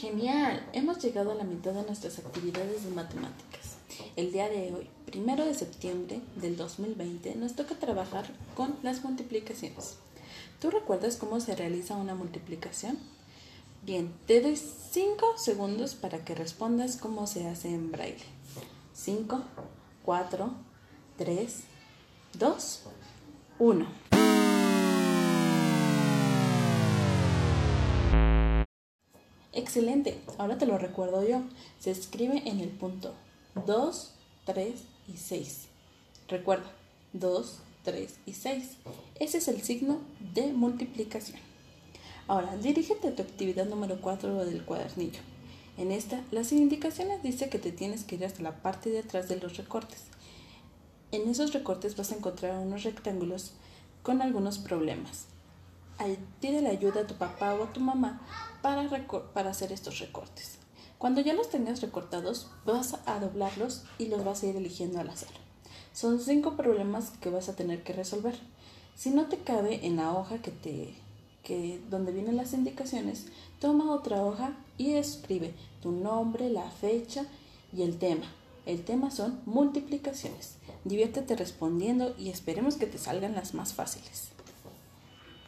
Genial, hemos llegado a la mitad de nuestras actividades de matemáticas. El día de hoy, primero de septiembre del 2020, nos toca trabajar con las multiplicaciones. ¿Tú recuerdas cómo se realiza una multiplicación? Bien, te doy 5 segundos para que respondas cómo se hace en braille. 5, 4, 3, 2, 1. Excelente, ahora te lo recuerdo yo. Se escribe en el punto 2, 3 y 6. Recuerda, 2, 3 y 6. Ese es el signo de multiplicación. Ahora, dirígete a tu actividad número 4 del cuadernillo. En esta, las indicaciones dice que te tienes que ir hasta la parte de atrás de los recortes. En esos recortes vas a encontrar unos rectángulos con algunos problemas pide ayuda a tu papá o a tu mamá para, para hacer estos recortes. Cuando ya los tengas recortados, vas a doblarlos y los vas a ir eligiendo al azar. Son cinco problemas que vas a tener que resolver. Si no te cabe en la hoja que te, que, donde vienen las indicaciones, toma otra hoja y escribe tu nombre, la fecha y el tema. El tema son multiplicaciones. Diviértete respondiendo y esperemos que te salgan las más fáciles.